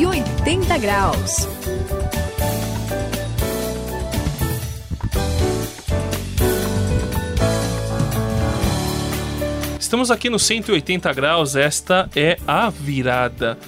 180 graus. Estamos aqui no 180 graus, esta é a virada.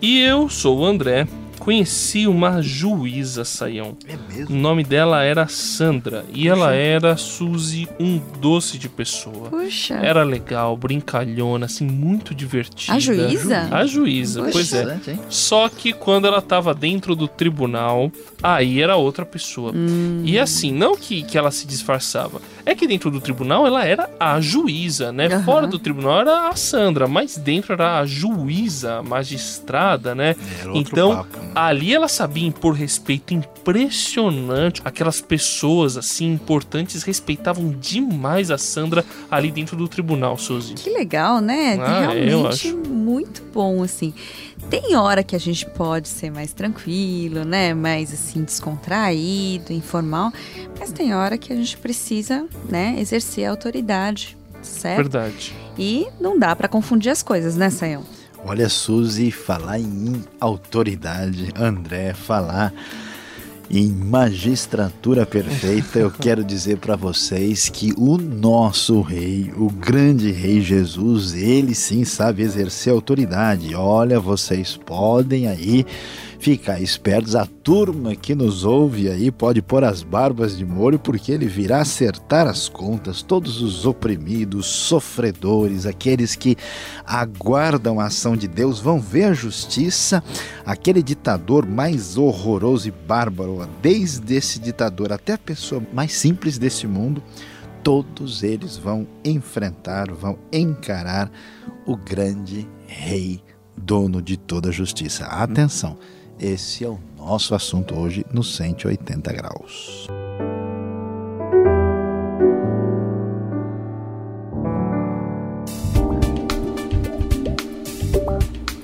E eu sou o André, conheci uma juíza, Saião. É mesmo? O nome dela era Sandra e ela era, Suzy, um doce de pessoa. Puxa. Era legal, brincalhona, assim, muito divertida. A juíza? A juíza, Puxa. pois é. Só que quando ela tava dentro do tribunal, aí era outra pessoa. Hum. E assim, não que, que ela se disfarçava. É que dentro do tribunal ela era a juíza, né? Aham. Fora do tribunal era a Sandra, mas dentro era a juíza, a magistrada, né? Era outro Então, papo, né? Ali ela sabia impor respeito impressionante. Aquelas pessoas, assim, importantes, respeitavam demais a Sandra ali dentro do tribunal, Suzy. Que legal, né? Ah, eu Realmente muito bom, assim. Tem hora que a gente pode ser mais tranquilo, né? Mais assim, descontraído, informal. Mas tem hora que a gente precisa, né, exercer a autoridade, certo? Verdade. E não dá pra confundir as coisas, né, Sayão? Olha, Suzy, falar em autoridade, André, falar em magistratura perfeita, eu quero dizer para vocês que o nosso rei, o grande rei Jesus, ele sim sabe exercer autoridade. Olha, vocês podem aí ficar espertos, a turma que nos ouve aí pode pôr as barbas de molho, porque ele virá acertar as contas, todos os oprimidos, sofredores, aqueles que aguardam a ação de Deus, vão ver a justiça, aquele ditador mais horroroso e bárbaro, desde esse ditador até a pessoa mais simples desse mundo, todos eles vão enfrentar, vão encarar o grande rei, dono de toda a justiça. Atenção, esse é o nosso assunto hoje no 180 graus.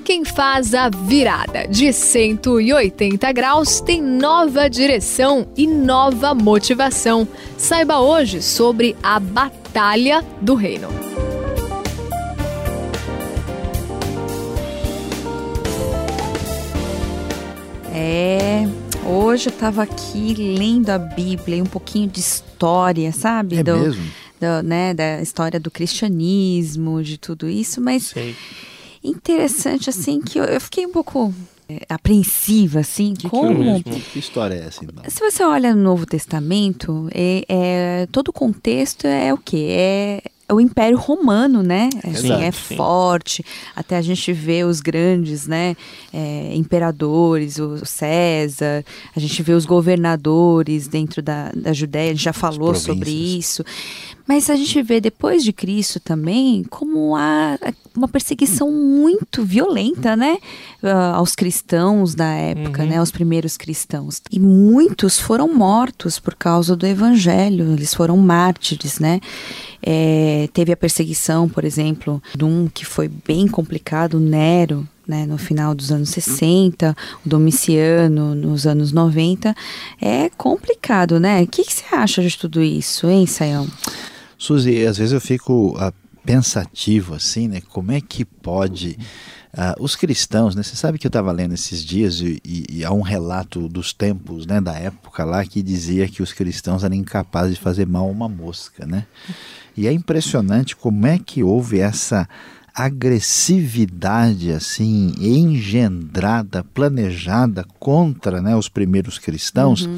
Quem faz a virada de 180 graus tem nova direção e nova motivação. Saiba hoje sobre a Batalha do Reino. É. Hoje eu tava aqui lendo a Bíblia e um pouquinho de história, sabe? É do, mesmo? do, né, da história do cristianismo, de tudo isso, mas Sei. interessante assim que eu, eu fiquei um pouco é, apreensiva assim, Que, que, como mesmo? que história é essa então? se você olha no Novo Testamento, é, é- todo o contexto é o quê? É o Império Romano, né? Assim, Exato, é sim. forte. Até a gente vê os grandes, né? é, imperadores, o César. A gente vê os governadores dentro da, da Judéia. A gente já falou sobre isso. Mas a gente vê depois de Cristo também como há uma perseguição muito violenta, né? ah, aos cristãos da época, Uhum. né? Aos primeiros cristãos. E muitos foram mortos por causa do evangelho, eles foram mártires, né? É, teve a perseguição, por exemplo, de um que foi bem complicado, o Nero, né, no final dos anos 60, o Domiciano nos anos 90. É complicado, né? O que, que você acha de tudo isso, hein, Sayão? Suzy, às vezes eu fico ah, pensativo assim, né? Como é que pode ah, os cristãos, né? Você sabe que eu estava lendo esses dias e, e- e há um relato dos tempos, né? Da época lá que dizia que os cristãos eram incapazes de fazer mal a uma mosca, né? E é impressionante como é que houve essa agressividade assim engendrada, planejada contra né, os primeiros cristãos.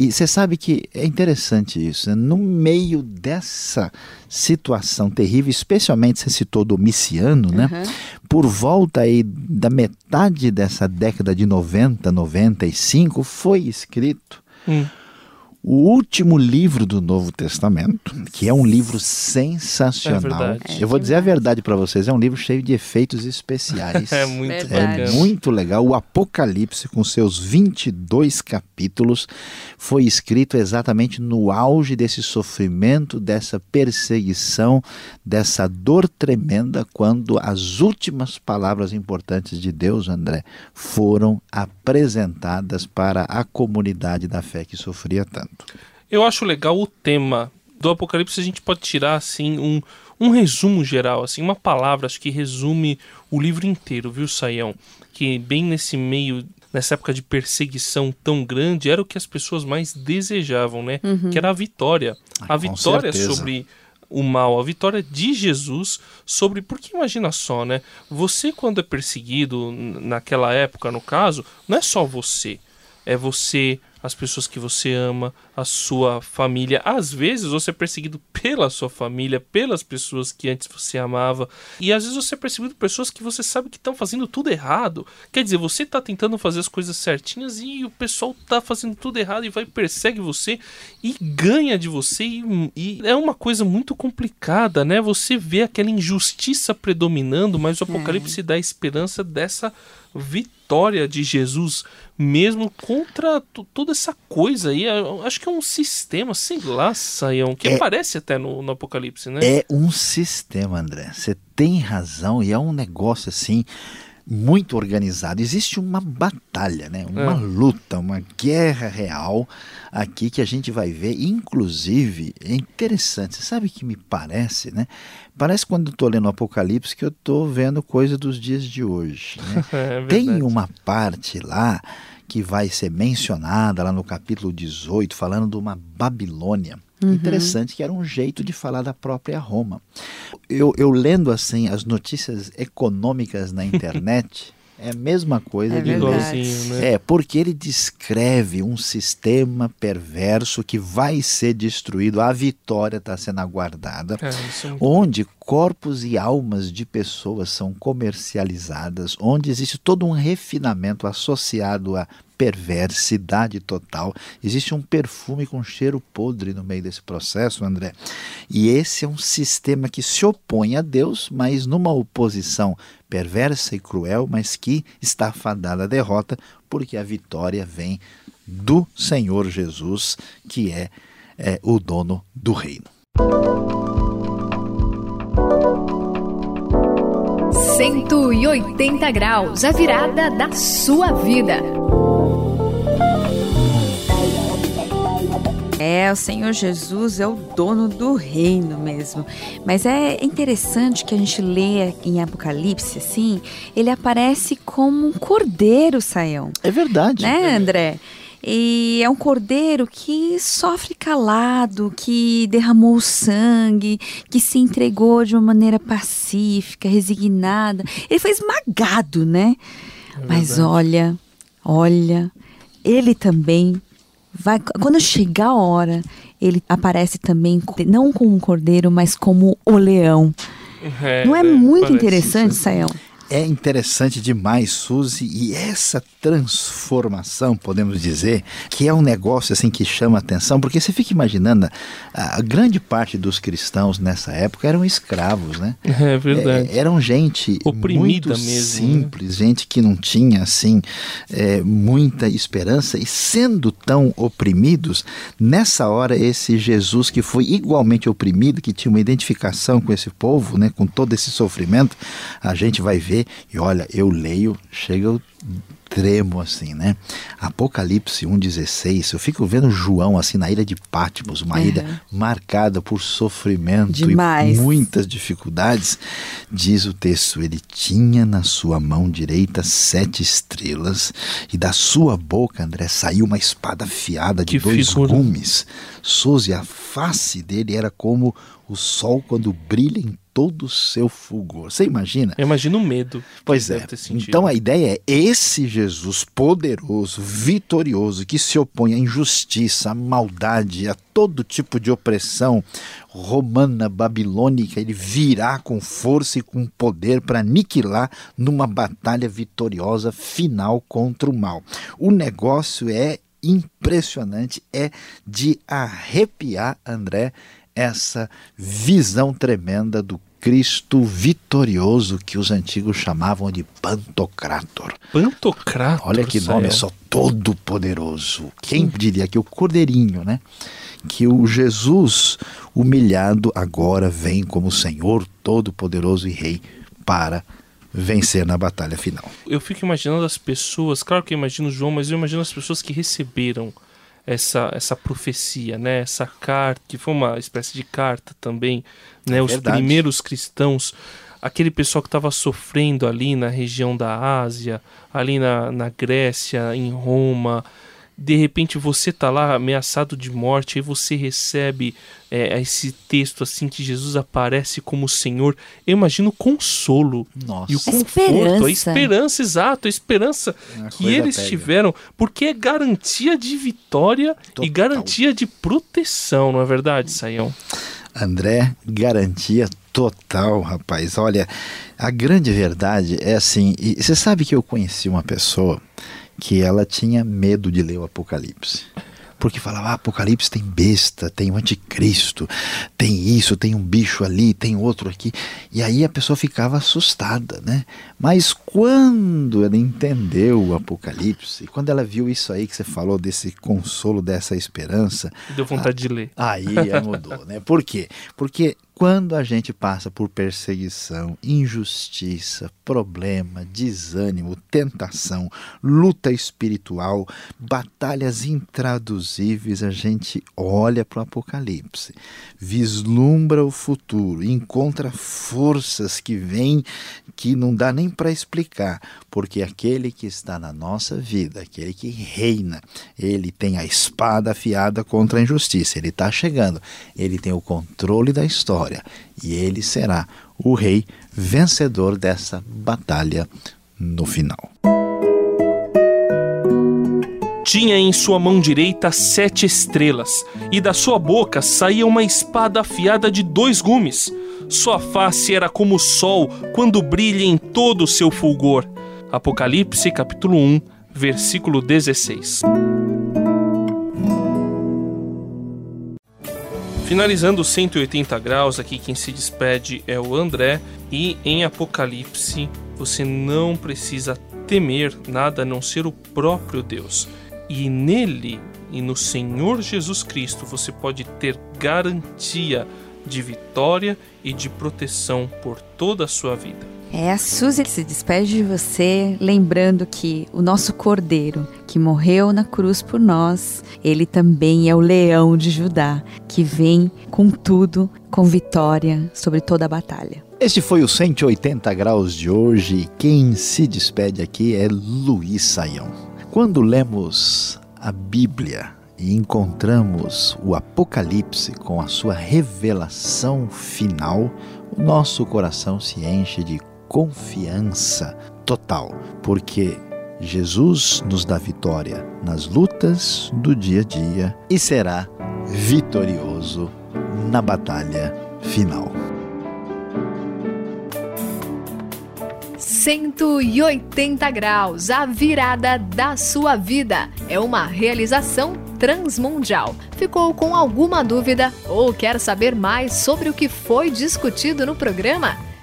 E você sabe que é interessante isso. Né? No meio dessa situação terrível, especialmente você citou Domiciano, né? Por volta aí da metade dessa década de 90, 95, foi escrito Hum. O último livro do Novo Testamento, que é um livro sensacional. É. É Eu vou dizer a verdade para vocês, é um livro cheio de efeitos especiais. É muito Verdade. É muito legal. O Apocalipse, com seus 22 capítulos, foi escrito exatamente no auge desse sofrimento, dessa perseguição, dessa dor tremenda, quando as últimas palavras importantes de Deus, André, foram apresentadas para a comunidade da fé que sofria tanto. Eu acho legal o tema Do Apocalipse a gente pode tirar assim um, um resumo geral, assim, uma palavra acho que resume o livro inteiro, viu, Saião? Que bem nesse meio nessa época de perseguição tão grande, era o que as pessoas mais desejavam, né? Uhum. Que era a vitória. Ah, a vitória certeza. sobre o mal, a vitória de Jesus sobre. Porque imagina só, né? Você, quando é perseguido, naquela época, no caso, não é só você. É você, as pessoas que você ama, a sua família. Às vezes você é perseguido pela sua família, pelas pessoas que antes você amava. E às vezes você é perseguido por pessoas que você sabe que estão fazendo tudo errado. Quer dizer, você está tentando fazer as coisas certinhas e o pessoal está fazendo tudo errado e vai persegue você e ganha de você. E, e é uma coisa muito complicada, né? Você vê aquela injustiça predominando, mas o Apocalipse dá a esperança dessa vitória de Jesus mesmo contra toda essa coisa aí. Eu acho que é um sistema, sei lá, Saião, que É- aparece até no, no Apocalipse, né? É um sistema, André. Você tem razão e é um negócio assim muito organizado. Existe uma batalha, né? Uma É. luta, uma guerra real aqui que a gente vai ver. Inclusive, é interessante. Você sabe que me parece, né? Parece quando eu estou lendo o Apocalipse que eu estou vendo coisa dos dias de hoje. Né? É Tem uma parte lá que vai ser mencionada lá no capítulo 18, falando de uma Babilônia. Interessante que era um jeito de falar da própria Roma. Eu, eu lendo assim as notícias econômicas na internet, é a mesma coisa É de. Igualzinho, né? É, porque ele descreve um sistema perverso que vai ser destruído, a vitória está sendo aguardada É, é onde corpos e almas de pessoas são comercializadas, onde existe todo um refinamento associado à perversidade total. Existe um perfume com cheiro podre no meio desse processo, André. E esse é um sistema que se opõe a Deus, mas numa oposição perversa e cruel, mas que está fadada à derrota, porque a vitória vem do Senhor Jesus, que é, é o dono do reino. 180 graus, a virada da sua vida. É, o Senhor Jesus é o dono do reino mesmo. Mas é interessante que a gente lê em Apocalipse, assim, ele aparece como um cordeiro, Saião. É verdade. Né, André? E é um cordeiro que sofre calado, que derramou sangue, que se entregou de uma maneira pacífica, resignada. Ele foi esmagado, né? Mas verdade. olha, olha, ele também vai. Quando chegar a hora, ele aparece também, não como um cordeiro, mas como o leão. Não é, muito parece interessante, isso. É interessante demais, Suzy, e essa transformação, podemos dizer, que é um negócio assim que chama atenção, porque você fica imaginando, a, grande parte dos cristãos nessa época eram escravos, né? É verdade. É, eram gente Oprimida muito mesmo, né? simples, gente que não tinha assim é, muita esperança e sendo tão oprimidos, nessa hora esse Jesus que foi igualmente oprimido, que tinha uma identificação com esse povo, né, com todo esse sofrimento, a gente vai ver e olha, eu leio, chega eu tremo assim, né? Apocalipse 1:16, eu fico vendo João assim na ilha de Patmos, uma Uhum. ilha marcada por sofrimento Demais. e muitas dificuldades, diz o texto, ele tinha na sua mão direita sete estrelas e da sua boca, André, saiu uma espada afiada de Que dois figura. gumes. Suzy, a face dele era como o sol quando brilha em todo o seu fulgor. Você imagina? Eu imagino o medo. Pois é. Então a ideia é esse Jesus poderoso, vitorioso, que se opõe à injustiça, à maldade, a todo tipo de opressão romana, babilônica, ele virá com força e com poder para aniquilar numa batalha vitoriosa final contra o mal. O negócio é impressionante, é de arrepiar, André, essa visão tremenda do Cristo vitorioso que os antigos chamavam de Pantocrator. Pantocrator. Olha que nome, é só todo poderoso. Quem diria que o Cordeirinho, né? Que o Jesus humilhado agora vem como Senhor todo-poderoso e Rei para vencer na batalha final. Eu fico imaginando as pessoas, claro que eu imagino João, mas eu imagino as pessoas que receberam essa, essa profecia, né? Essa carta, que foi uma espécie de carta também, né? É Os verdade. primeiros cristãos, aquele pessoal que estava sofrendo ali na região da Ásia, ali na, na Grécia, em Roma, de repente você tá lá ameaçado de morte, aí você recebe é, esse texto assim que Jesus aparece como Senhor. Eu imagino o consolo Nossa. e o A conforto, a esperança. esperança, exato, a esperança Uma que coisa eles pega. tiveram, porque é garantia de vitória e Total. garantia de proteção, não é verdade, Saião? André, garantia total, rapaz. Olha, a grande verdade é assim, e você sabe que eu conheci uma pessoa que ela tinha medo de ler o Apocalipse. Porque falava, ah, Apocalipse tem besta, tem o anticristo, tem isso, tem um bicho ali, tem outro aqui. E aí a pessoa ficava assustada, né? Mas quando ela entendeu o Apocalipse, quando ela viu isso aí que você falou, desse consolo, dessa esperança, Deu vontade de ler. Aí é, mudou, né? Por quê? Porque quando a gente passa por perseguição, injustiça, problema, desânimo, tentação, luta espiritual, batalhas intraduzíveis, a gente olha para o Apocalipse, vislumbra o futuro, encontra forças que vêm que não dá nem para explicar, porque aquele que está na nossa vida, aquele que reina, ele tem a espada afiada contra a injustiça, ele está chegando, ele tem o controle da história e ele será o rei vencedor dessa batalha no final. Tinha em sua mão direita sete estrelas, e da sua boca saía uma espada afiada de dois gumes. Sua face era como o sol quando brilha em todo o seu fulgor. Apocalipse capítulo 1, versículo 16. Finalizando os 180 graus, aqui quem se despede é o André. E em Apocalipse você não precisa temer nada a não ser o próprio Deus. E nele e no Senhor Jesus Cristo você pode ter garantia de vitória e de proteção por toda a sua vida. É, a Suzy se despede de você, lembrando que o nosso Cordeiro, que morreu na cruz por nós, ele também é o leão de Judá, que vem com tudo, com vitória sobre toda a batalha. Este foi o 180 graus de hoje quem se despede aqui é Luiz Saião. Quando lemos a Bíblia e encontramos o Apocalipse com a sua revelação final, o nosso coração se enche de confiança total, porque Jesus nos dá vitória nas lutas do dia a dia e será vitorioso na batalha final. 180 graus, a virada da sua vida. É uma realização transmundial. Ficou com alguma dúvida ou quer saber mais sobre o que foi discutido no programa?